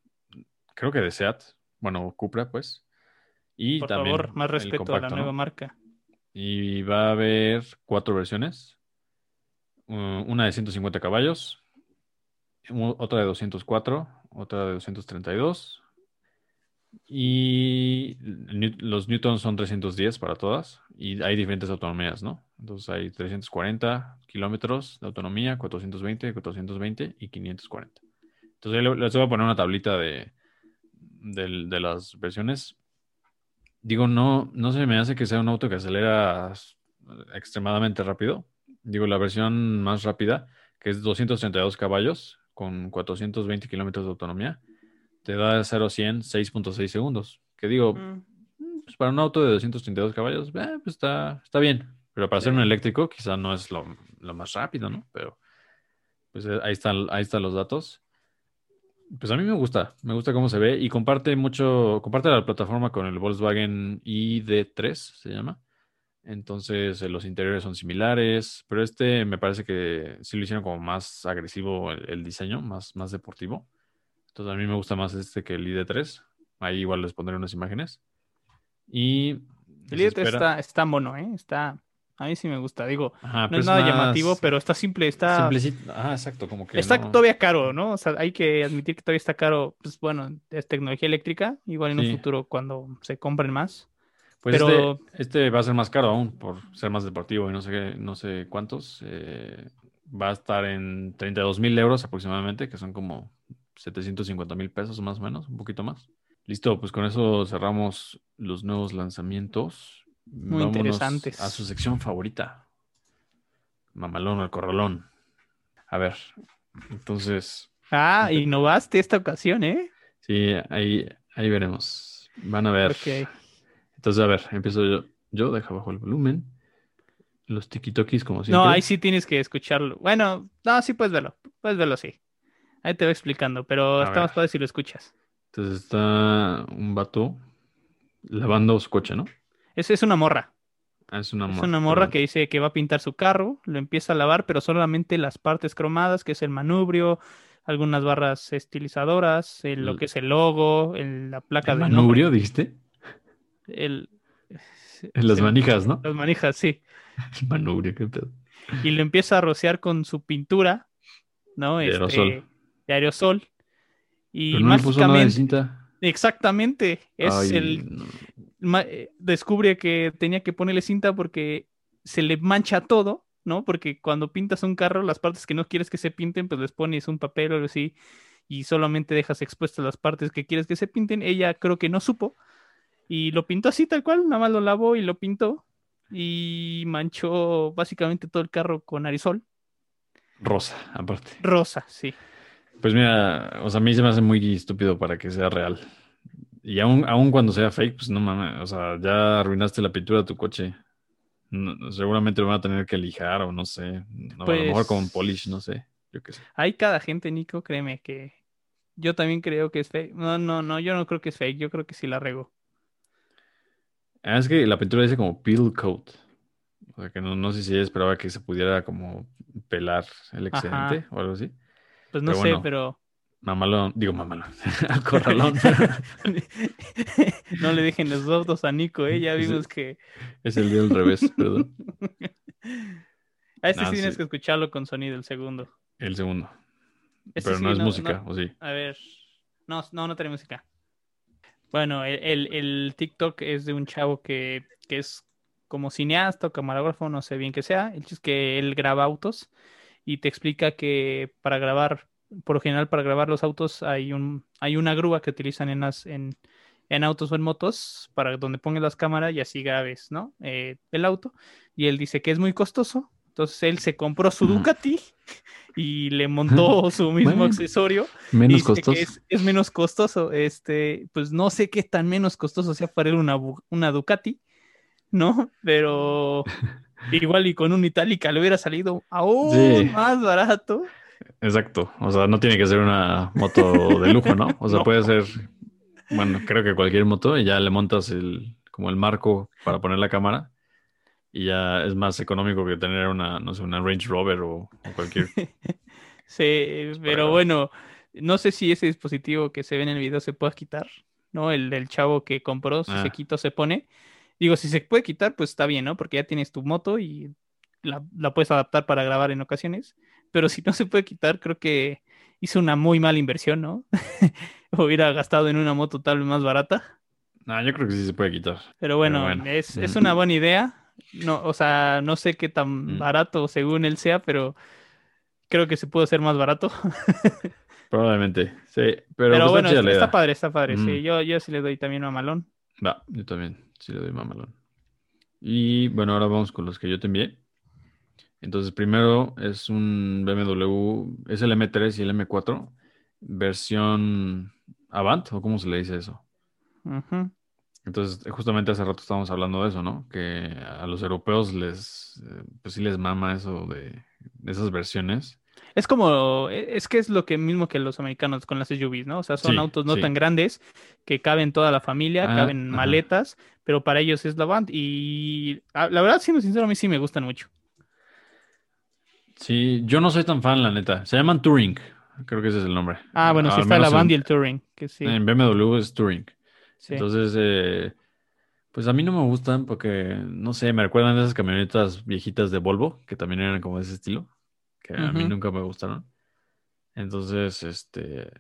creo que de SEAT, bueno, Cupra pues. Y Por también favor, más respeto a la nueva marca. Y va a haber cuatro versiones. Uh, Una de 150 caballos, otra de 204, otra de 232. Y los newtons son 310 para todas. Y hay diferentes autonomías, ¿no? Entonces hay 340 kilómetros de autonomía, 420, 420 y 540. Entonces les voy a poner una tablita de, del- de las versiones. Digo, no, no se me hace que sea un auto que acelera extremadamente rápido. Digo, la versión más rápida, que es 232 caballos con 420 kilómetros de autonomía, te da 0 a 100 6.6 segundos. Que digo, Mm, pues para un auto de 232 caballos, eh, pues está, está bien. Pero para ser un Sí. eléctrico, quizá no es lo, lo más rápido, ¿no? Pero pues eh, ahí están, ahí están los datos. Pues a mí me gusta, me gusta cómo se ve y comparte mucho, comparte la plataforma con el Volkswagen ID3, se llama. Entonces eh, los interiores son similares, pero este me parece que sí lo hicieron como más agresivo el, el diseño, más, más deportivo. Entonces a mí me gusta más este que el ID3. Ahí igual les pondré unas imágenes. Y El se ID3 espera- está, está mono, ¿eh? Está, a mí sí me gusta. Digo, Ajá, no es nada más llamativo, pero está simple, está, simplecito. Ajá, exacto, como que está no- todavía caro, ¿no? O sea, hay que admitir que todavía está caro. Pues bueno, es tecnología eléctrica, igual en Sí. un futuro cuando se compren más. Pues pero- este, este va a ser más caro aún por ser más deportivo y no sé qué, no sé cuántos. eh, va a estar en 32 mil euros aproximadamente, que son como 750 mil pesos más o menos, un poquito más. Listo, pues con eso cerramos los nuevos lanzamientos. Muy Vámonos interesantes. A su sección favorita. Mamalón al corralón. A ver, entonces, Ah, innovaste esta ocasión, ¿eh? sí, ahí, ahí veremos. Van a ver. Ok. Entonces, a ver, empiezo yo. Yo dejo bajo el volumen. Los tikitokis, como siempre. No, ahí sí tienes que escucharlo. Bueno, no, sí puedes verlo. Puedes verlo, sí. Ahí te voy explicando, pero A está ver. más padre si lo escuchas. Entonces está un vato lavando su coche, ¿no? Es, es una morra. Ah, es una Es morra. una morra perdón. que dice que va a pintar su carro, lo empieza a lavar, pero solamente las partes cromadas, que es el manubrio, algunas barras estilizadoras, el- lo que es el logo, el- la placa ¿El de manubrio, dijiste? el, En las manijas, ¿no? Las manijas, sí. El manubrio, qué pedo. Y lo empieza a rociar con su pintura, ¿no? De Este, aerosol. de aerosol. Y Pero no le puso nada de cinta. Exactamente, es Ay, el no. ma- eh, descubre que tenía que ponerle cinta porque se le mancha todo, ¿no? Porque cuando pintas un carro, las partes que no quieres que se pinten, pues les pones un papel o algo así y solamente dejas expuestas las partes que quieres que se pinten. Ella creo que no supo Y lo pintó así tal cual, nada más lo lavó y lo pintó. Y manchó básicamente todo el carro con aerosol. Rosa, aparte. Rosa, sí. Pues mira, o sea, a mí se me hace muy estúpido para que sea real. Y aún, aún cuando sea fake, pues no mames, o sea, ya arruinaste la pintura de tu coche. No- seguramente lo van a tener que lijar o no sé. No, a lo mejor Pues- con polish, no sé. Yo qué sé. Hay cada gente, Nico, créeme que yo también creo que es fake. No, no, no, yo no creo que es fake, yo creo que sí la regó. Ah, es que la pintura dice como peel coat. O sea, que no, no sé si ella esperaba que se pudiera como pelar el excedente o algo así. Pues no Pero sé, bueno. pero Mamalón, digo mamalón, al corralón. no le dejen los autos a Nico, ¿eh? Ya vimos que es el día al revés, perdón. a este No, sí tienes que escucharlo con sonido, el segundo. El segundo. Este Pero sí, no es música, ¿o sí? A ver, no, no, no tiene música. Bueno, el, el- el TikTok es de un chavo que, que es como cineasta o camarógrafo, no sé bien qué sea. El chiste es que él graba autos y te explica que para grabar, por lo general para grabar los autos hay un, hay una grúa que utilizan en las, en, en autos o en motos para donde pongas las cámaras y así grabes, ¿no? Eh, el auto. Y él dice que es muy costoso. Entonces él se compró su. Ducati y le montó su mismo Bueno. accesorio Menos dice costoso. que es, es menos costoso. Este, pues no sé qué tan menos costoso sea para él una, una Ducati, ¿no? Pero igual y con un Itálica le hubiera salido aún Sí. más barato. Exacto. O sea, no tiene que ser una moto de lujo, ¿no? O sea, No. puede ser, bueno, creo que cualquier moto y ya le montas el, como el marco para poner la cámara y ya es más económico que tener una, no sé, una Range Rover o, o cualquier. Sí, pero para- bueno, no sé si ese dispositivo que se ve en el video se pueda quitar, ¿no? El del chavo que compró, si Ah. se quita o se pone. Digo, si se puede quitar, pues está bien, ¿no? Porque ya tienes tu moto y la, la puedes adaptar para grabar en ocasiones. Pero si no se puede quitar, creo que hizo una muy mala inversión, ¿no? Hubiera gastado en una moto tal vez más barata. No, yo creo que sí se puede quitar. Pero bueno, bueno. Es, es Ujú. una buena idea. No, o sea, no sé qué tan Mm. barato según él sea, pero creo que se puede hacer más barato. Probablemente, sí. Pero, Pero, pues, bueno, está, padre, está padre. Mm. Sí, yo, yo sí le doy también a Malón. Va, yo también, sí le doy mamalón. Y bueno, ahora vamos con los que yo te envié. Entonces, primero es un BMW, es el M3 y el M4, versión Avant, o cómo se le dice eso. Entonces, justamente hace rato estábamos hablando de eso, ¿no? Que a los europeos les, eh, pues sí les mama eso de, de esas versiones. Es como, e- es que es lo que mismo que los americanos con las SUVs, ¿no? O sea, son Sí, autos no sí. tan grandes que caben toda la familia, Ah, caben maletas, pero para ellos es la Avant. Y ah, la verdad, siendo sincero, a mí sí me gustan mucho. Sí, yo no soy tan fan, la neta. Se llaman Touring, creo que ese es el nombre. Ah, bueno, sí Al está la en- y el Touring, que sí. En BMW es Touring. sí. Entonces, eh, pues a mí no me gustan porque, no sé, me recuerdan esas camionetas viejitas de Volvo, que también eran como de ese estilo, que a mí nunca me gustaron. Entonces, este,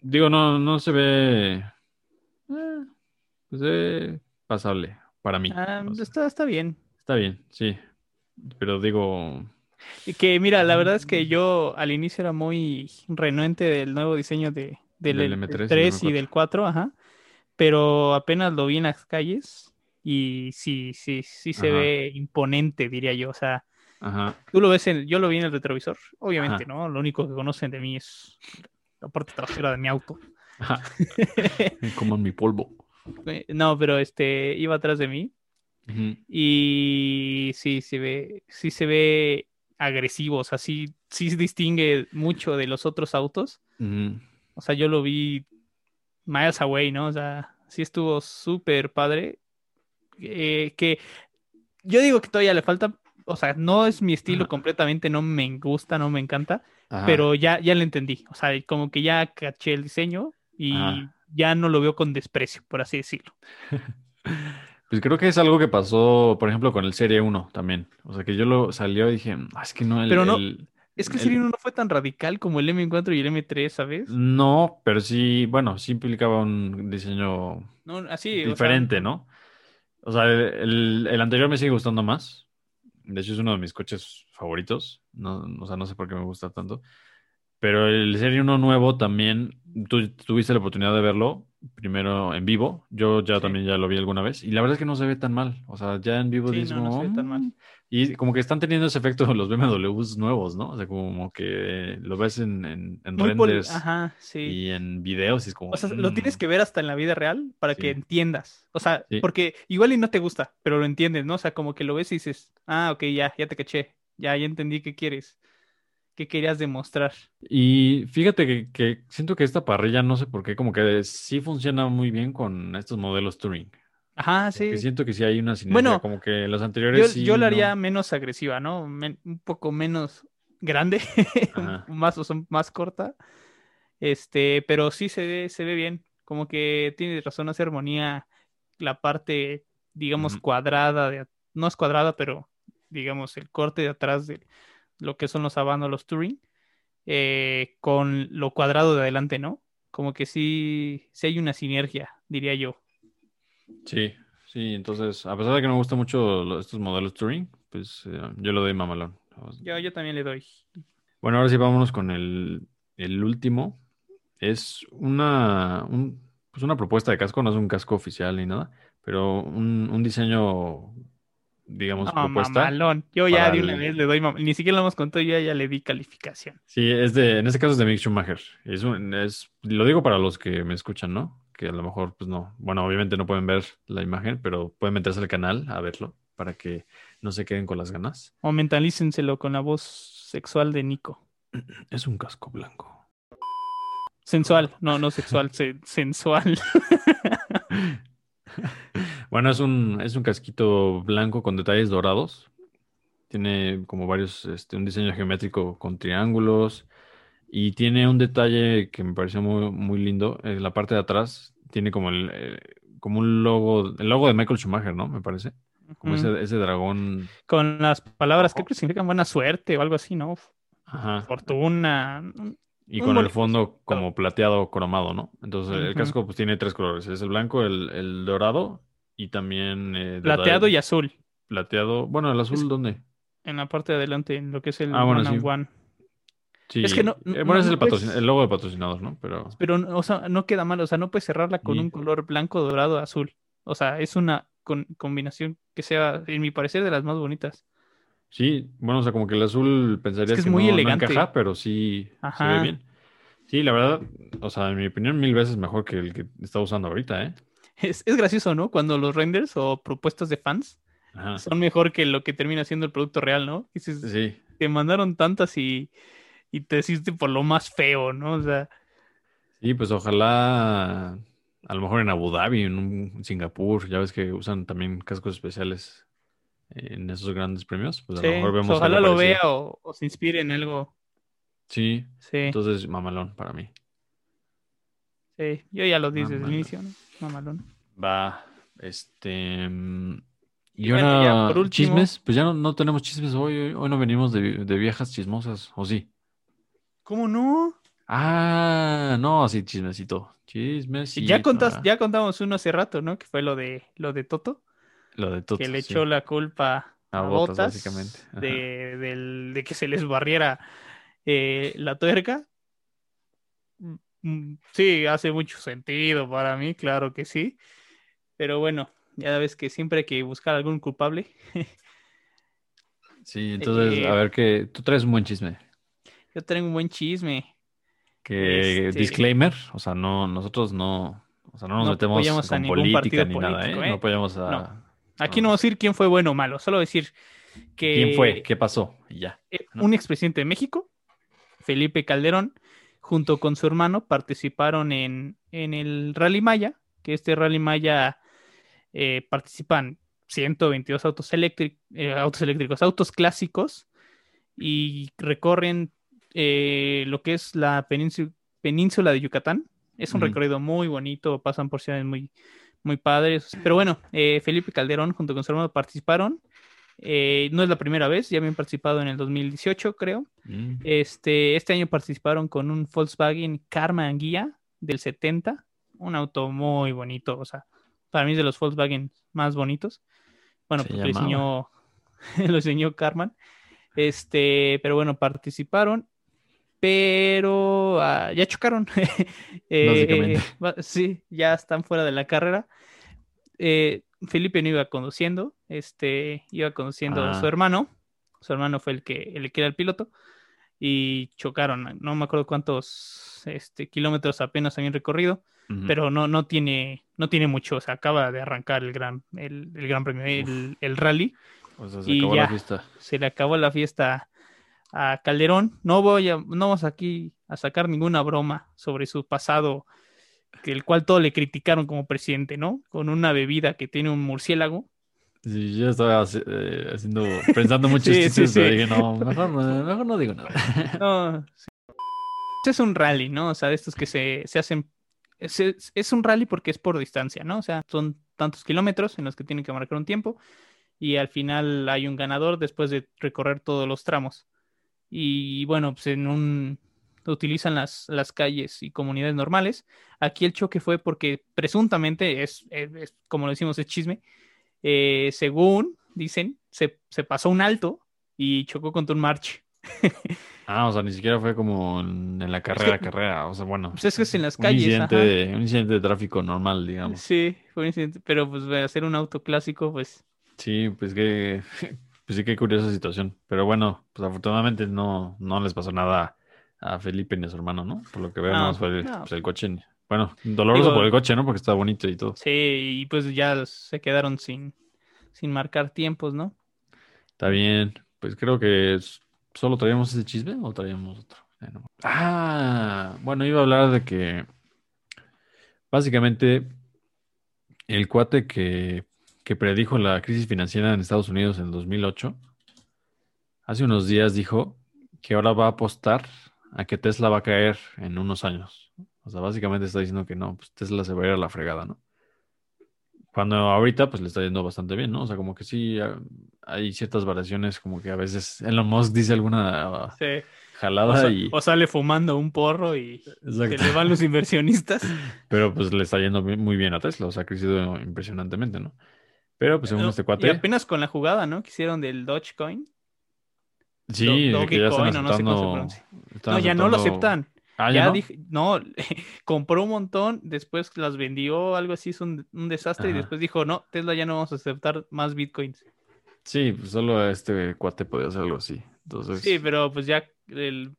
digo, no, no se ve, eh, pues se ve pasable para mí. Ah, O sea, está, está bien. está bien, sí. Pero digo, Y que mira, la verdad es que yo al inicio era muy renuente del nuevo diseño de, del, Del el- M3 y del del 3 y M4. del 4, ajá. Pero apenas lo vi en las calles y sí, sí, sí se Ajá. ve imponente, diría yo. O sea, ajá, tú lo ves en, yo lo vi en el retrovisor, obviamente, Ajá. ¿no? Lo único que conocen de mí es la parte trasera de mi auto. ajá, como en mi polvo. Eh, No, pero este iba atrás de mí y sí se ve, sí se ve agresivo, o sea, sí, sí se distingue mucho de los otros autos. O sea, yo lo vi miles away, ¿no? O sea, sí estuvo súper padre. Eh, que yo digo que todavía le falta, o sea, no es mi estilo completamente, no me gusta, no me encanta, Ajá. pero ya, ya lo entendí. O sea, como que ya caché el diseño y Ajá. ya no lo veo con desprecio, por así decirlo. Pues creo que es algo que pasó, por ejemplo, con el Serie 1 también. O sea, que yo lo salió y dije, "Ah, es que no, el, Pero no- el- Es que el Serie 1 no fue tan radical como el M4 y el M3, ¿sabes? No, pero sí, bueno, sí implicaba un diseño No, así, o sea, diferente, ¿no? O sea, el, el anterior me sigue gustando más. De hecho, es uno de mis coches favoritos. No, o sea, no sé por qué me gusta tanto. Pero el Serie 1 nuevo también, tú tuviste la oportunidad de verlo primero en vivo. Yo ya Sí. también ya lo vi alguna vez. Y la verdad es que no se ve tan mal. O sea, ya en vivo Sí, dices no, no se ve tan mal. Y como que están teniendo ese efecto los BMWs nuevos, ¿no? O sea, como que lo ves en, en, renders Ajá, sí. y en videos y es como... O sea, lo tienes "Mm". que ver hasta en la vida real para que entiendas. O sea, Sí. porque igual y no te gusta, pero lo entiendes, ¿no? O sea, como que lo ves y dices, ah, ok, ya, ya te caché. Ya, ya entendí qué quieres. ¿Qué querías demostrar? Y fíjate que, que siento que esta parrilla, no sé por qué, como que sí funciona muy bien con estos modelos Touring. Ajá, sí. siento que sí hay una sinergia, Bueno, como que los Yo, anteriores sí yo la no- haría menos agresiva, ¿no? Men- un poco menos grande, más, o sea, más corta. Este, pero sí se ve, se ve bien. Como que tiene razón, hace armonía la parte, digamos, cuadrada, de, no es cuadrada, pero digamos, el corte de atrás de lo que son los Habano, los Touring, eh, con lo cuadrado de adelante, ¿no? Como que sí, sí hay una sinergia, diría yo. Sí, sí, entonces, a pesar de que no me gustan mucho estos modelos Touring, pues eh, yo lo doy mamalón. Yo, yo también le doy. Bueno, ahora sí vámonos con el, el último. Es una, un- pues una propuesta de casco, no es un casco oficial ni nada, pero un, un diseño, digamos, No, propuesta. mamalón. Yo ya de una el- vez le doy, mam- ni siquiera lo hemos contado, yo ya, ya le di calificación. Sí, es de, en este caso es de Mick Schumacher. Es un- es, lo digo para los que me escuchan, ¿no? Que a lo mejor, pues no, bueno, obviamente no pueden ver la imagen, pero pueden meterse al canal a verlo para que no se queden con las ganas. O mentalícenselo con la voz sexual de Nico. Es un casco blanco. Sensual, no, no sexual, se- sensual. Bueno, es un, es un casquito blanco con detalles dorados. Tiene como varios, este, un diseño geométrico con triángulos. Y tiene un detalle que me pareció muy, muy lindo. En la parte de atrás tiene como el, eh, como un logo, el logo de Michael Schumacher, ¿no? Me parece. Como ese, ese dragón. Con las palabras que creo que significan buena suerte o algo así, ¿no? Ajá. Fortuna. Y con el fondo como plateado cromado, ¿no? Entonces el casco pues tiene tres colores. Es el blanco, el, el dorado y también... eh, Plateado y azul. Plateado. Bueno, el azul, Es- ¿dónde? En la parte de adelante, en lo que es el Ah, bueno, one. Sí, Es que no- eh, no- bueno, ese es no el, puedes- el logo de patrocinador, ¿no? Pero Pero, o sea, no queda mal. O sea, no puedes cerrarla con Sí. un color blanco, dorado, azul. O sea, es una con- combinación que sea, en mi parecer, de las más bonitas. sí, bueno, o sea, como que el azul pensarías que es que muy no, no elegante. encaja, pero sí se ve bien. Sí, la verdad, o sea, en mi opinión, mil veces mejor que el que está usando ahorita, ¿eh? Es, es gracioso, ¿no? Cuando los renders o propuestas de fans Ajá. son mejor que lo que termina siendo el producto real, ¿no? Dices, Sí, te mandaron tantas y, y te hiciste por lo más feo, ¿no? O sea, sí, pues ojalá, a lo mejor en Abu Dhabi, en un Singapur, ya ves que usan también cascos especiales en esos grandes premios, pues a sí, lo mejor pues vemos ojalá lo parecido. vea o, o se inspire en algo. Sí, Sí, entonces mamalón para mí. sí. Yo ya lo dije desde el inicio, ¿no? Mamalón. Va, este... mm, Y bueno, ahora, ya por último- chismes, pues ya no, no tenemos chismes hoy, hoy, hoy no venimos de, de viejas chismosas, ¿o sí? ¿Cómo no? Ah, no, sí, chismecito, chismecito. ya contas, ya contamos uno hace rato, ¿no? Que fue lo de lo de Toto, Lo de Toto, que le sí. echó la culpa A a, Bottas básicamente. De, del- de que se les barriera eh, la tuerca. Mm, mm, Sí, hace mucho sentido para mí, claro que sí. Pero bueno, ya ves que siempre hay que buscar algún culpable. Sí, entonces, Eh, a ver que tú traes un buen chisme. Yo tengo un buen chisme. Que este- disclaimer, o sea, no, nosotros no, o sea, no nos No metemos con política ni nada, político, ¿eh? ¿eh? No apoyamos a No. Aquí No. no vamos a decir quién fue bueno o malo, solo decir que quién fue, qué pasó y ya. eh, un expresidente de México, Felipe Calderón, junto con su hermano, participaron en, en el Rally Maya, que este Rally Maya eh, participan 122 autos, eh, autos eléctricos, autos clásicos, y recorren eh, lo que es la península, de Yucatán. Es un Ujú. recorrido muy bonito, pasan por ciudades muy, muy padres. Pero bueno, eh, Felipe Calderón junto con su hermano participaron. Eh, no es la primera vez, ya habían participado en el 2018, creo. Mm. Este, este año participaron con un Volkswagen Karma Anguilla del 70, un auto muy bonito, o sea, para mí es de los Volkswagen más bonitos. Bueno, Se porque lo diseñó, lo diseñó Carman. Este, pero bueno, participaron, pero ya, ya chocaron. Eh, Básicamente. va- sí, ya están fuera de la carrera. Eh, Felipe no iba conduciendo, este, iba conduciendo Ah. su hermano. Su hermano fue el que, el que era el piloto. Y chocaron. No me acuerdo cuántos este, kilómetros apenas habían recorrido pero no, no tiene, no tiene mucho, o sea, acaba de arrancar el gran, el, el gran premio, el, el rally, O sea, se y acabó ya. la fiesta. se le acabó la fiesta a Calderón. No voy a, no vamos aquí a sacar ninguna broma sobre su pasado, que el cual todo le criticaron como presidente, ¿no? Con una bebida que tiene un murciélago. Sí, yo estaba eh, haciendo, pensando muchos Sí, sí, sí. dije, no, mejor, mejor no digo nada. No, sí. Es un rally, ¿no? O sea, de estos que se, se hacen. Es- es un rally porque es por distancia, ¿no? O sea, son tantos kilómetros en los que tienen que marcar un tiempo y al final hay un ganador después de recorrer todos los tramos. Y bueno, pues en un. utilizan las, las calles y comunidades normales. Aquí el choque fue porque presuntamente es, es- es- como lo decimos, es chisme. eh, según dicen, se, se pasó un alto y chocó contra un march. Ah, o sea, ni siquiera fue como en, en la carrera, carrera. O sea, bueno, Pues es que es en las un calles. incidente, ajá. de, un incidente de tráfico normal, digamos. Sí, fue un incidente, pero pues hacer un auto clásico, pues Sí, pues que, pues sí, qué curiosa situación. Pero bueno, pues afortunadamente no, no les pasó nada a Felipe ni a su hermano, ¿no? Por lo que veo, No, fue el, no. pues, el coche. Bueno, doloroso Digo- por el coche, ¿no? Porque está bonito y todo. sí, y pues ya se quedaron sin, sin marcar tiempos, ¿no? Está bien. Pues creo que solo traíamos ese chisme o traíamos otro. Ah, bueno, iba a hablar de que básicamente el cuate que, que predijo la crisis financiera en Estados Unidos en 2008, hace unos días dijo que ahora va a apostar a que Tesla va a caer en unos años. O sea, básicamente está diciendo que no, pues Tesla se va a ir a la fregada, ¿no? Cuando ahorita pues le está yendo bastante bien, ¿no? O sea, como que sí ah, hay ciertas variaciones, como que a veces Elon Musk dice alguna ah. O, jalada sa- y... o sale fumando un porro y se le van los inversionistas. Pero pues le está yendo muy bien a Tesla, o sea, ha crecido impresionantemente, ¿no? Pero pues según No, este Y cuate, apenas con la jugada, ¿no? Que hicieron del Dogecoin. sí, Do- que ya están Dogecoin, o no sé cómo se aceptando... pronuncia. están No, ya no lo aceptando- aceptan. Ah, ya ya no. dije, no, compró un montón, después las vendió, algo así, es un, un desastre, y después dijo, no, Tesla ya no vamos a aceptar más bitcoins. Sí, pues solo este cuate podía hacer algo así. Entonces, Sí, pero pues ya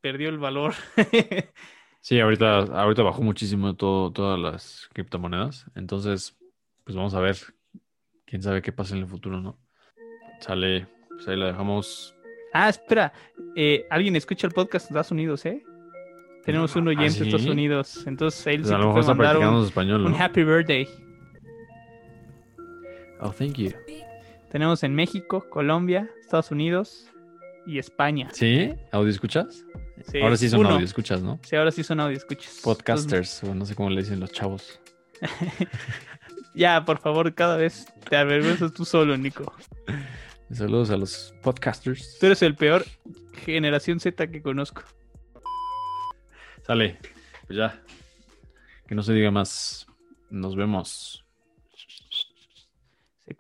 perdió el valor. sí, ahorita, ahorita bajó muchísimo todo, todas las criptomonedas. Entonces, pues vamos a ver. Quién sabe qué pasa en el futuro, ¿no? Sale, pues ahí la dejamos. ah, espera, eh, alguien escucha el podcast en Estados Unidos, ¿eh? Tenemos un ¿Ah, oyente sí? de Estados Unidos, entonces él Pues sí a lo mejor está mandar practicando un, español, un happy birthday. Oh, thank you. Tenemos en México, Colombia, Estados Unidos y España. ¿Sí? ¿Audio escuchas? Sí, Ahora sí son uno. audio escuchas, ¿no? Sí, ahora sí son audio escuchas. Podcasters, o no sé cómo le dicen los chavos. Ya, por favor, cada vez te avergüenzas tú solo, Nico. Saludos a los podcasters. Tú eres el peor generación Z que conozco. Sale, pues ya. Que no se diga más. Nos vemos.